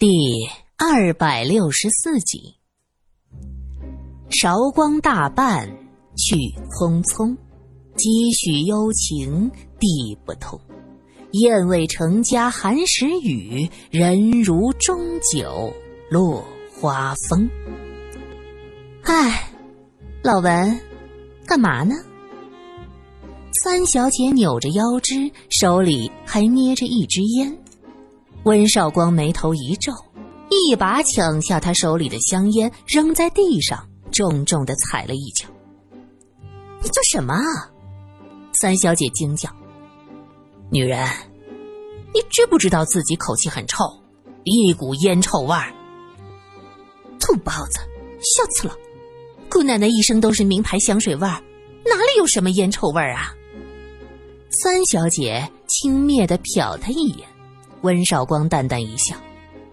第二百六十四集。韶光大半去匆匆，几许幽情地不同。燕未成家寒食雨，人如中酒落花风。唉，老文，干嘛呢？三小姐扭着腰肢，手里还捏着一支烟。温少光眉头一皱，一把抢下他手里的香烟，扔在地上，重重的踩了一脚。“你做什么？”三小姐惊叫。“女人，你知不知道自己口气很臭，一股烟臭味儿？”“土包子，笑死了！姑奶奶一生都是名牌香水味儿，哪里有什么烟臭味儿啊？”三小姐轻蔑的瞟他一眼，温少光淡淡一笑：“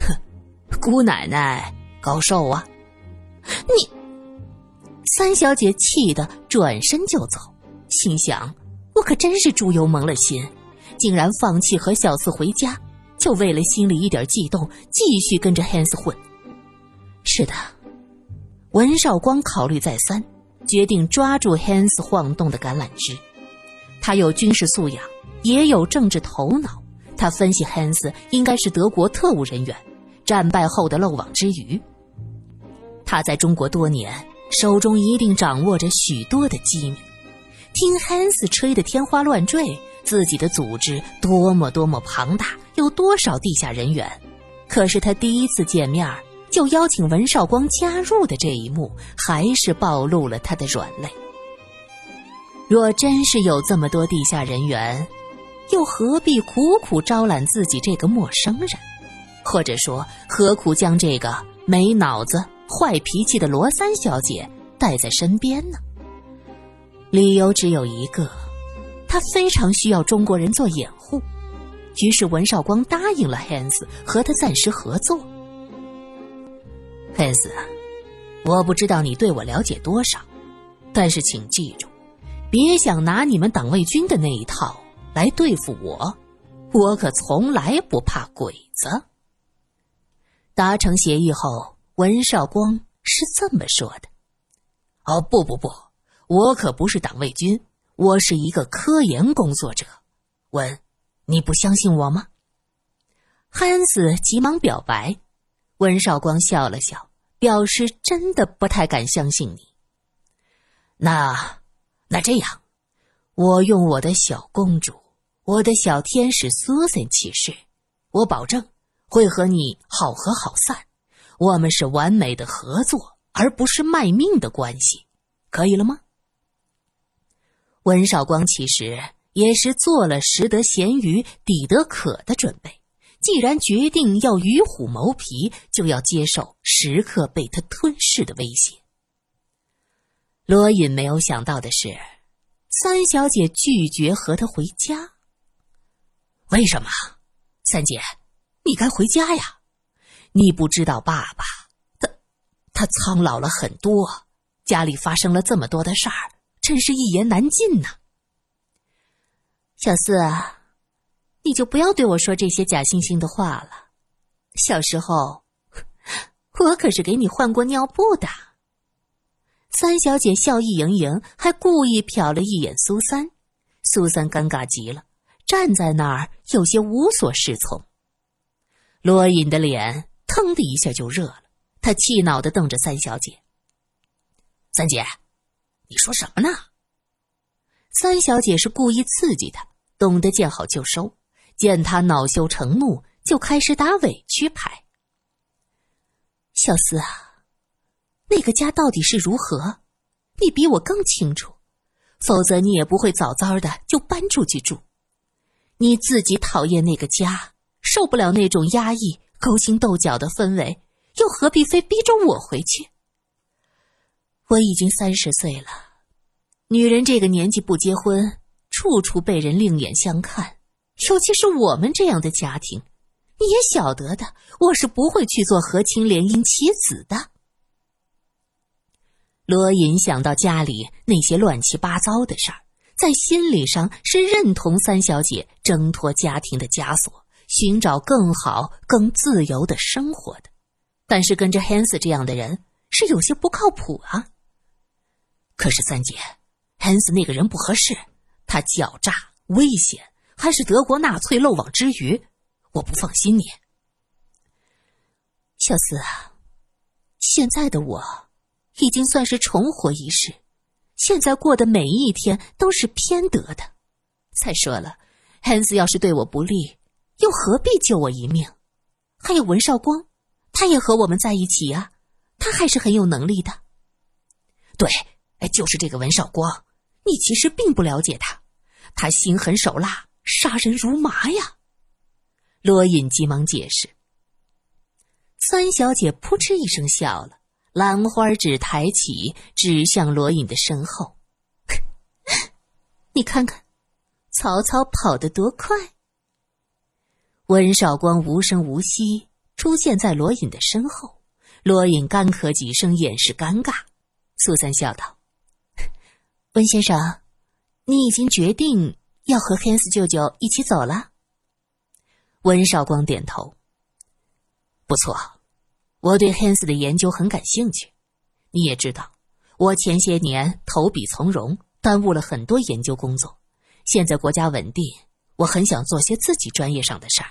哼，姑奶奶高寿啊？”你，三小姐气得转身就走，心想：“我可真是猪油蒙了心，竟然放弃和小四回家，就为了心里一点悸动，继续跟着 Hans 混。”是的，温少光考虑再三，决定抓住 Hans 晃动的橄榄枝。他有军事素养，也有政治头脑。他分析，Hans 应该是德国特务人员，战败后的漏网之鱼。他在中国多年，手中一定掌握着许多的机密。听 Hans 吹得天花乱坠，自己的组织多么多么庞大，有多少地下人员。可是他第一次见面就邀请文少光加入的这一幕，还是暴露了他的软肋。若真是有这么多地下人员，又何必苦苦招揽自己这个陌生人？或者说，何苦将这个没脑子、坏脾气的罗三小姐带在身边呢？理由只有一个，他非常需要中国人做掩护。于是文少光答应了 Hans 和他暂时合作。Hans，我不知道你对我了解多少，但是请记住。别想拿你们党卫军的那一套来对付我，我可从来不怕鬼子。达成协议后，文少光是这么说的：“哦，不不不，我可不是党卫军，我是一个科研工作者。文，你不相信我吗？”憨子急忙表白，文少光笑了笑，表示真的不太敢相信你。那。那这样，我用我的小公主，我的小天使苏珊起誓，我保证会和你好合好散。我们是完美的合作，而不是卖命的关系，可以了吗？温少光其实也是做了食得咸鱼抵得渴的准备。既然决定要与虎谋皮，就要接受时刻被他吞噬的威胁。罗隐没有想到的是，三小姐拒绝和他回家。为什么？三姐，你该回家呀！你不知道爸爸，他他苍老了很多，家里发生了这么多的事儿，真是一言难尽呐。小四，你就不要对我说这些假惺惺的话了。小时候，我可是给你换过尿布的。三小姐笑意盈盈，还故意瞟了一眼苏三。苏三尴尬极了，站在那儿有些无所适从。罗隐的脸腾的一下就热了，他气恼的瞪着三小姐：“三姐，你说什么呢？”三小姐是故意刺激他，懂得见好就收。见他恼羞成怒，就开始打委屈牌：“小四啊。”那个家到底是如何，你比我更清楚，否则你也不会早早的就搬出去住。你自己讨厌那个家，受不了那种压抑、勾心斗角的氛围，又何必非逼着我回去？我已经三十岁了，女人这个年纪不结婚，处处被人另眼相看，尤其是我们这样的家庭，你也晓得的，我是不会去做和亲联姻妻子的。罗隐想到家里那些乱七八糟的事儿，在心理上是认同三小姐挣脱家庭的枷锁，寻找更好、更自由的生活的。但是跟着 Hans 这样的人是有些不靠谱啊。可是三姐，Hans 那个人不合适，他狡诈、危险，还是德国纳粹漏网之鱼，我不放心你。小四啊，现在的我已经算是重活一世，现在过的每一天都是偏得的。再说了，Hans 要是对我不利，又何必救我一命？还有文少光。他也和我们在一起呀，他还是很有能力的。对，哎，就是这个文少光，你其实并不了解他，他心狠手辣，杀人如麻呀。罗隐急忙解释。三小姐扑哧一声笑了，兰花指抬起，指向罗隐的身后。你看看，曹操跑得多快。温少光无声无息。出现在罗隐的身后，罗隐干咳几声，掩饰尴尬。苏三笑道：“ 温先生，你已经决定要和 Hans 舅舅一起走了。”温少光点头：“不错，我对 Hans 的研究很感兴趣。你也知道，我前些年投笔从戎，耽误了很多研究工作。现在国家稳定，我很想做些自己专业上的事儿。”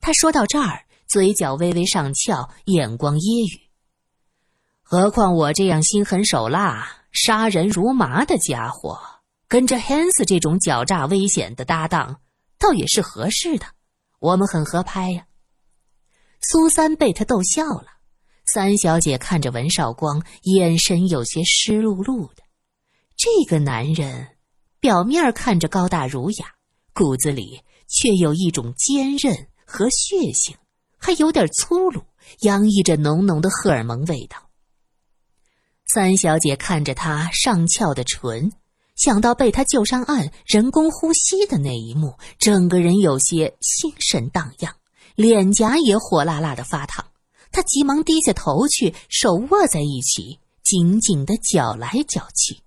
他说到这儿。嘴角微微上翘，眼光揶揄。何况我这样心狠手辣、杀人如麻的家伙，跟着 Hans 这种狡诈危险的搭档，倒也是合适的。我们很合拍呀。苏三被他逗笑了。三小姐看着文少光，眼神有些湿漉漉的。这个男人，表面看着高大儒雅，骨子里却有一种坚韧和血性。还有点粗鲁，洋溢着浓浓的荷尔蒙味道。三小姐看着他上翘的唇，想到被他救上岸、人工呼吸的那一幕，整个人有些心神荡漾，脸颊也火辣辣的发烫。她急忙低下头去，手握在一起，紧紧的搅来搅去。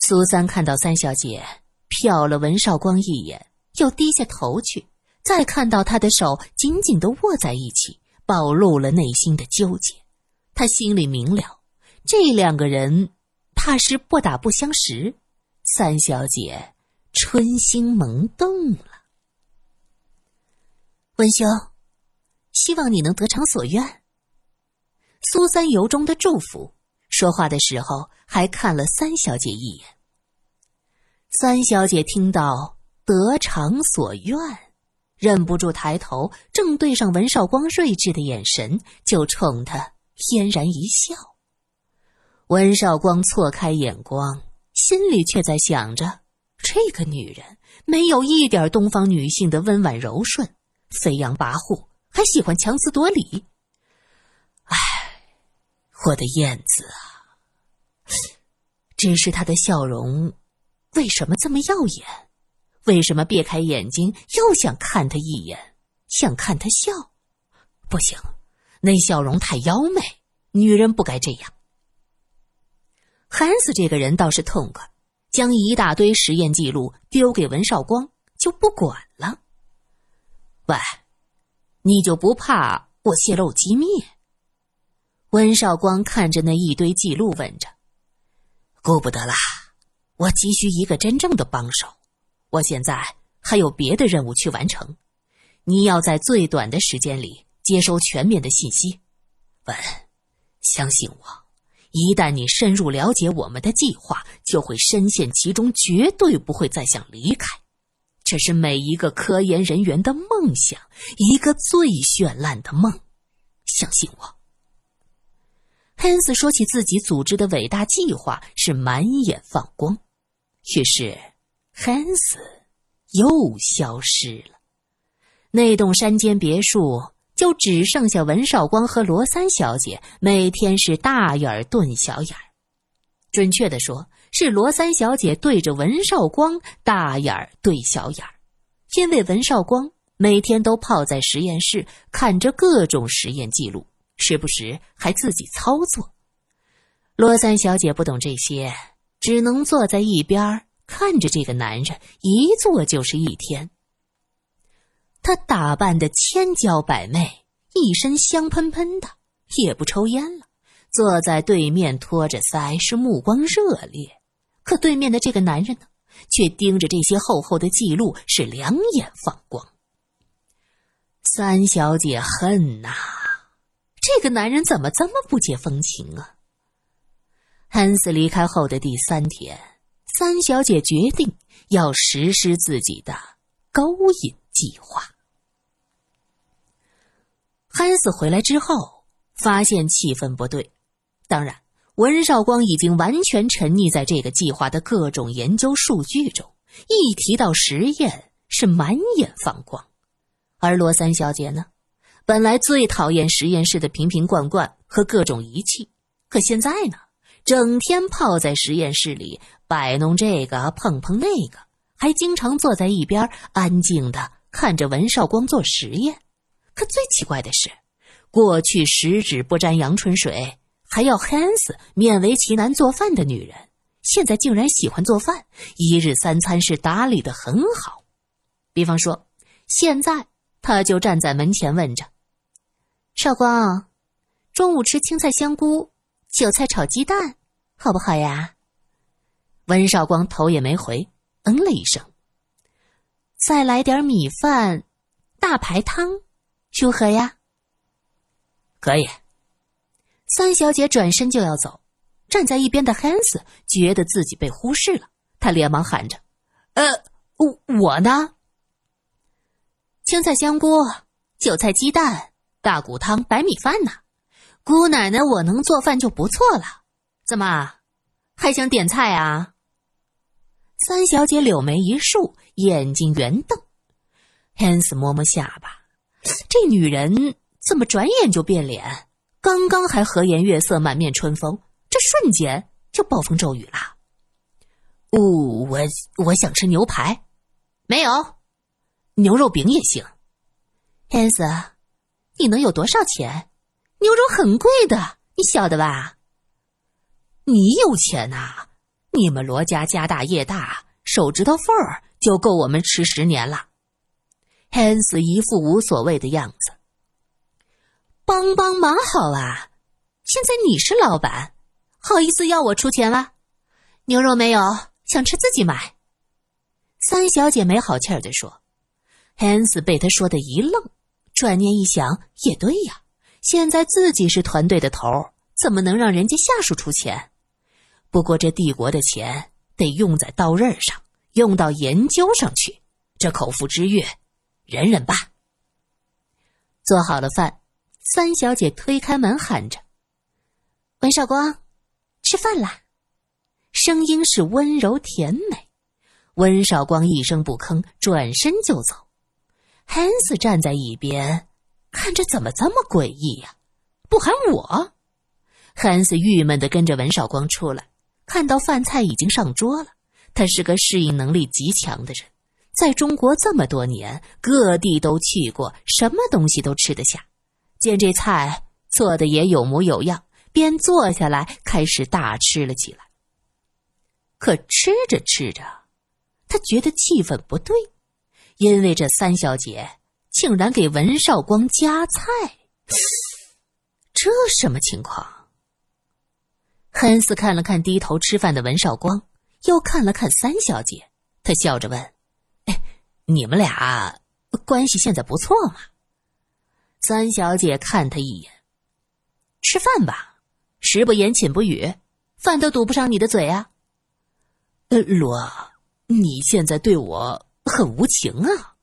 苏三看到三小姐，瞟了文少光一眼，又低下头去。再看到他的手紧紧的握在一起，暴露了内心的纠结。他心里明了，这两个人怕是不打不相识。三小姐春心萌动了，文兄，希望你能得偿所愿。苏三由衷的祝福，说话的时候还看了三小姐一眼。三小姐听到“得偿所愿”。忍不住抬头，正对上文少光睿智的眼神，就冲他嫣然一笑。文少光错开眼光，心里却在想着：这个女人没有一点东方女性的温婉柔顺，飞扬跋扈，还喜欢强词夺理。唉，我的燕子啊！只是她的笑容，为什么这么耀眼？为什么别开眼睛又想看他一眼，想看他笑？不行，那笑容太妖媚，女人不该这样。韩斯这个人倒是痛快，将一大堆实验记录丢给文少光，就不管。喂，你就不怕我泄露机密？温少光看着那一堆记录，问着：“顾不得啦，我急需一个真正的帮手。”我现在还有别的任务去完成，你要在最短的时间里接收全面的信息。文，相信我，一旦你深入了解我们的计划，就会深陷其中，绝对不会再想离开。这是每一个科研人员的梦想，一个最绚烂的梦。相信我。汉斯说起自己组织的伟大计划，是满眼放光。于是。汉斯又消失了，那栋山间别墅就只剩下文少光和罗三小姐，每天是大眼儿瞪小眼儿。准确的说，是罗三小姐对着文少光大眼儿对小眼儿，因为文少光每天都泡在实验室，看着各种实验记录，时不时还自己操作。罗三小姐不懂这些，只能坐在一边儿。看着这个男人一坐就是一天。她打扮的千娇百媚，一身香喷喷的，也不抽烟了，坐在对面托着腮，是目光热烈。可对面的这个男人呢，却盯着这些厚厚的记录，是两眼放光。三小姐恨呐，这个男人怎么这么不解风情啊？汉斯离开后的第三天，三小姐决定要实施自己的勾引计划。汉斯回来之后，发现气氛不对，当然，文少光已经完全沉溺在这个计划的各种研究数据中，一提到实验，是满眼放光。而罗三小姐呢，本来最讨厌实验室的瓶瓶罐罐和各种仪器，可现在呢，整天泡在实验室里摆弄这个碰碰那个，还经常坐在一边安静的看着文少光做实验。可最奇怪的是，过去十指不沾阳春水，还要 Hans 勉为其难做饭的女人，现在竟然喜欢做饭，一日三餐是打理的很好。比方说，现在。他就站在门前问着：“少光，中午吃青菜香菇、韭菜炒鸡蛋，好不好呀？”温少光头也没回，嗯了一声。再来点米饭、大排汤，如何呀？可以。三小姐转身就要走，站在一边的汉斯觉得自己被忽视了，他连忙喊着：“呃，我我呢？”青菜香菇、韭菜鸡蛋、大骨汤、白米饭呢？姑奶奶，我能做饭就不错了。怎么，还想点菜啊？三小姐柳眉一竖，眼睛圆瞪。汉斯摸摸下巴，这女人怎么转眼就变脸？刚刚还和颜悦色、满面春风，这瞬间就暴风骤雨了。哦，我我想吃牛排，没有。牛肉饼也行，汉斯，你能有多少钱？牛肉很贵的，你晓得吧？你有钱呐！你们罗家家大业大，手指头缝儿就够我们吃十年了。汉斯一副无所谓的样子。帮帮忙好啊！现在你是老板，好意思要我出钱了？牛肉没有，想吃自己买。三小姐没好气儿的说。汉斯被他说的一愣，转念一想，也对呀，现在自己是团队的头，怎么能让人家下属出钱？不过这帝国的钱得用在刀刃上，用到研究上去，这口腹之欲，忍忍吧。做好了饭，三小姐推开门喊着：“文少光，吃饭啦！”声音是温柔甜美。温少光一声不吭，转身就走。汉斯站在一边，看着怎么这么诡异呀？不喊我？汉斯郁闷的跟着文少光出来，看到饭菜已经上桌了。他是个适应能力极强的人，在中国这么多年，各地都去过，什么东西都吃得下。见这菜做的也有模有样，便坐下来开始大吃了起来。可吃着吃着，他觉得气氛不对。因为这三小姐竟然给文少光夹菜，这什么情况？汉斯看了看低头吃饭的文少光，又看了看三小姐，他笑着问：“哎，你们俩关系现在不错吗？”三小姐看他一眼：“吃饭吧，食不言，寝不语，饭都堵不上你的嘴啊。”呃，罗，你现在对我。很无情啊！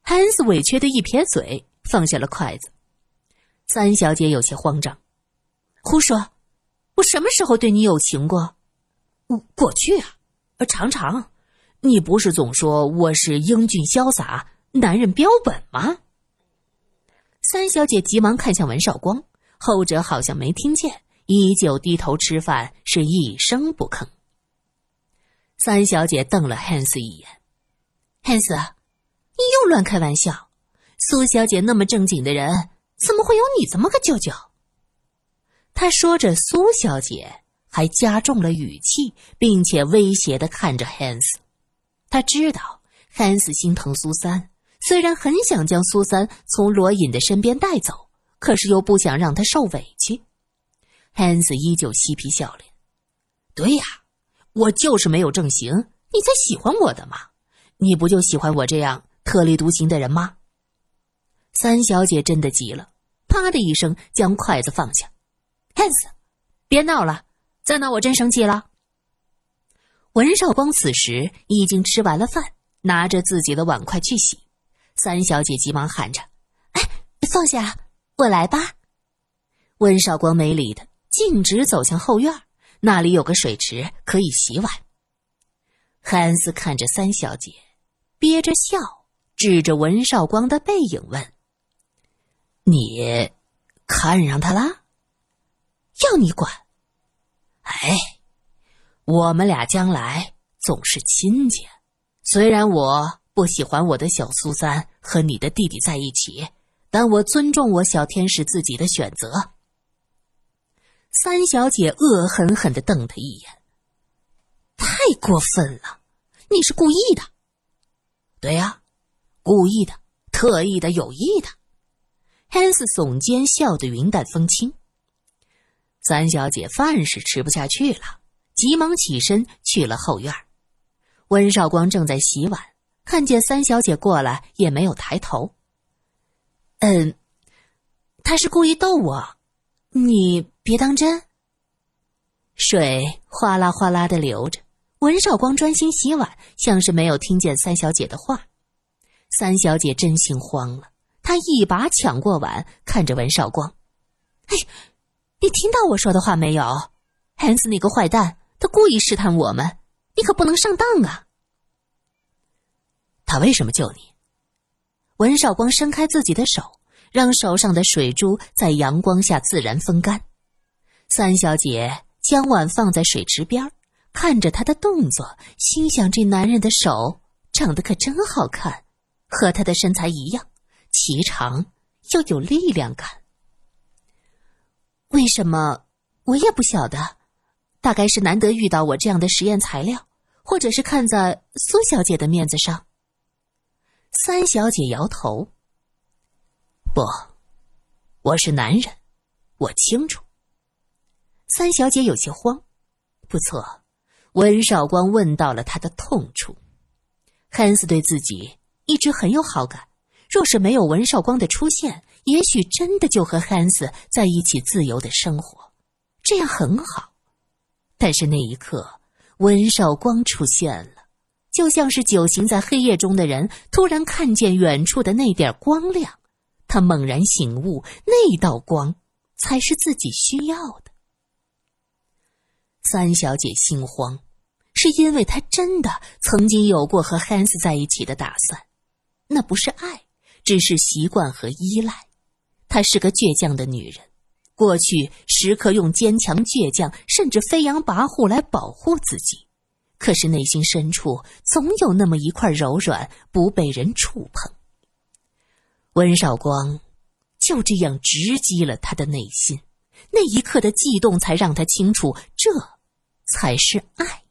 汉斯委屈的一撇嘴，放下了筷子。三小姐有些慌张：“胡说！我什么时候对你有情过？过去啊，常常。你不是总说我是英俊潇洒男人标本吗？”三小姐急忙看向文少光，后者好像没听见，依旧低头吃饭，是一声不吭。三小姐瞪了汉斯一眼：“汉斯，你又乱开玩笑。苏小姐那么正经的人，怎么会有你这么个舅舅？”他说着，苏小姐还加重了语气，并且威胁的看着汉斯。他知道汉斯心疼苏三，虽然很想将苏三从罗隐的身边带走，可是又不想让他受委屈。汉斯依旧嬉皮笑脸：“对呀，我就是没有正形，你才喜欢我的嘛！你不就喜欢我这样特立独行的人吗？”三小姐真的急了，啪的一声将筷子放下：“汉斯，别闹了，再闹我真生气了。”文少光此时已经吃完了饭，拿着自己的碗筷去洗。三小姐急忙喊着：“哎，放下，我来吧。”温少光没理他，径直走向后院，那里有个水池可以洗碗。汉斯看着三小姐，憋着笑，指着文少光的背影问：“你看上他了？要你管？哎，我们俩将来总是亲家，虽然我……”不喜欢我的小苏三和你的弟弟在一起，但我尊重我小天使自己的选择。三小姐恶狠狠的瞪他一眼，太过分了！你是故意的？对呀，故意的、特意的、有意的。汉斯耸肩笑得云淡风轻。三小姐饭是吃不下去了，急忙起身去了后院。温少光正在洗碗。看见三小姐过来，也没有抬头。嗯，他是故意逗我，你别当真。水哗啦哗啦的流着，文少光专心洗碗，像是没有听见三小姐的话。三小姐真心慌了，她一把抢过碗，看着文少光：“哎，你听到我说的话没有？汉斯那个坏蛋，他故意试探我们，你可不能上当啊！”他为什么救你？文少光伸开自己的手，让手上的水珠在阳光下自然风干。三小姐将碗放在水池边，看着他的动作，心想：这男人的手长得可真好看，和他的身材一样，颀长又有力量感。为什么？我也不晓得，大概是难得遇到我这样的实验材料，或者是看在苏小姐的面子上。三小姐摇头：“不，我是男人，我清楚。”三小姐有些慌。不错，温少光问到了他的痛处。汉斯对自己一直很有好感，若是没有温少光的出现，也许真的就和汉斯在一起自由的生活，这样很好。但是那一刻，温少光出现了。就像是久行在黑夜中的人突然看见远处的那点光亮，他猛然醒悟，那道光才是自己需要的。三小姐心慌，是因为她真的曾经有过和汉斯在一起的打算，那不是爱，只是习惯和依赖。她是个倔强的女人，过去时刻用坚强、倔强，甚至飞扬跋扈来保护自己。可是内心深处总有那么一块柔软，不被人触碰。温少光就这样直击了他的内心，那一刻的悸动才让他清楚，这才是爱。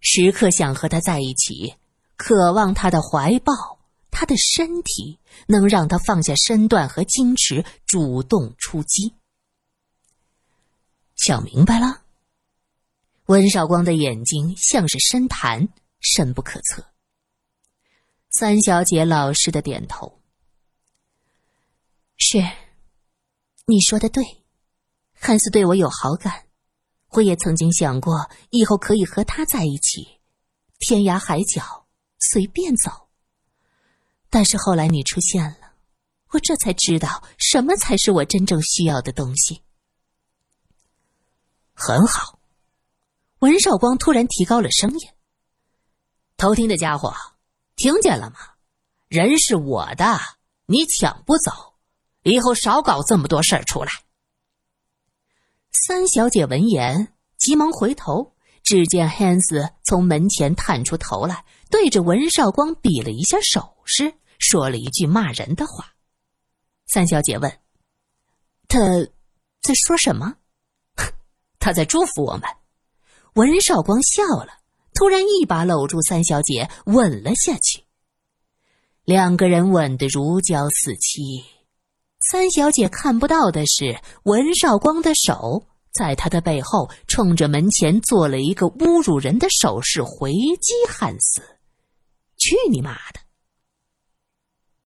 时刻想和他在一起，渴望他的怀抱，他的身体能让他放下身段和矜持，主动出击。想明白了。温少光的眼睛像是深潭，深不可测。三小姐老实的点头：“是，你说的对，汉斯对我有好感，我也曾经想过以后可以和他在一起，天涯海角随便走。但是后来你出现了，我这才知道什么才是我真正需要的东西。很好。”文少光突然提高了声音：“偷听的家伙，听见了吗？人是我的，你抢不走。以后少搞这么多事儿出来。”三小姐闻言，急忙回头，只见汉斯从门前探出头来，对着文少光比了一下手势，说了一句骂人的话。三小姐问：“他在说什么？”“ 他在祝福我们。”文少光笑了，突然一把搂住三小姐，吻了下去。两个人吻得如胶似漆。三小姐看不到的是，文少光的手在他的背后，冲着门前做了一个侮辱人的手势，回击汉斯。去你妈的！